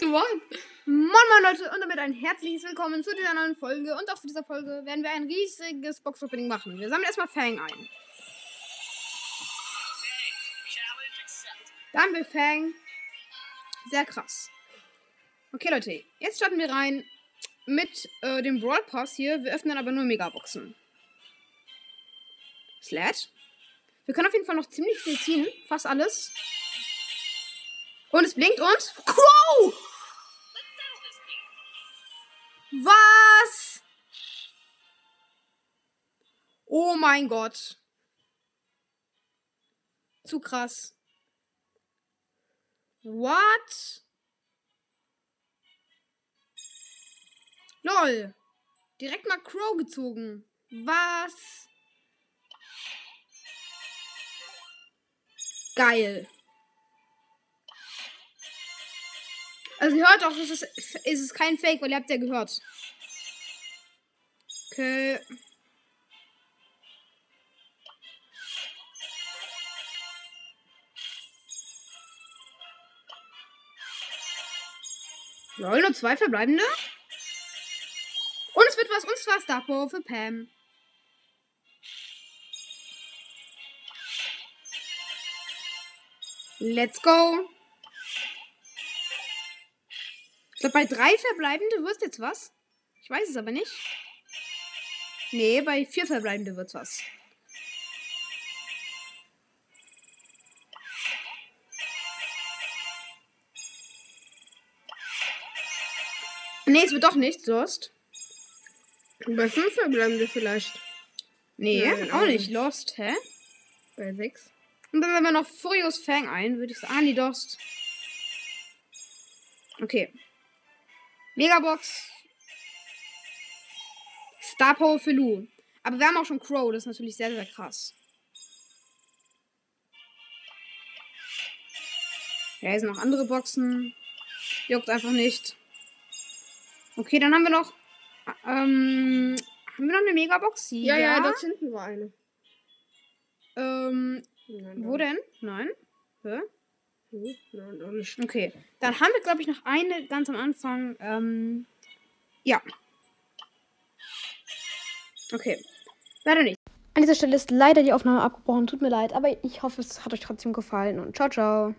What? Moin Moin Leute und damit ein herzliches Willkommen zu dieser neuen Folge. Und auch zu dieser Folge werden wir ein riesiges Box-Opening machen. Wir sammeln erstmal Fang ein. Da haben wir Fang. Sehr krass. Okay Leute, jetzt starten wir rein mit äh, dem Brawl Pass hier. Wir öffnen aber nur Megaboxen. Sled. Wir können auf jeden Fall noch ziemlich viel ziehen. Fast alles. Und es blinkt und. Crow! Was? Oh mein Gott. Zu krass. What? Lol. Direkt mal Crow gezogen. Was? Geil. Also ihr hört auch, es ist, es ist kein Fake, weil ihr habt ja gehört. Okay. Lol, nur zwei verbleibende. Und es wird was, und zwar Star für Pam. Let's go. Glaube, bei drei verbleibende wird jetzt was. Ich weiß es aber nicht. Nee, bei vier verbleibende wird's was. Nee, es wird doch nicht, Lost. Bei fünf verbleibende vielleicht. Nee, Nein, auch nicht. Lost, hä? Bei sechs. Und dann haben wir noch Furious Fang ein, würde ich sagen. Ah, nee, Lost. Okay. Megabox. Star Power für Lu. Aber wir haben auch schon Crow, das ist natürlich sehr, sehr krass. Ja, hier sind noch andere Boxen. Juckt einfach nicht. Okay, dann haben wir noch. Ähm, haben wir noch eine Megabox? Ja, ja, dort hinten war eine. Ähm, Nein, wo denn? Nein. Hä? Okay. Dann haben wir, glaube ich, noch eine ganz am Anfang. Ähm, ja. Okay. Leider nicht. An dieser Stelle ist leider die Aufnahme abgebrochen. Tut mir leid, aber ich hoffe, es hat euch trotzdem gefallen und ciao, ciao.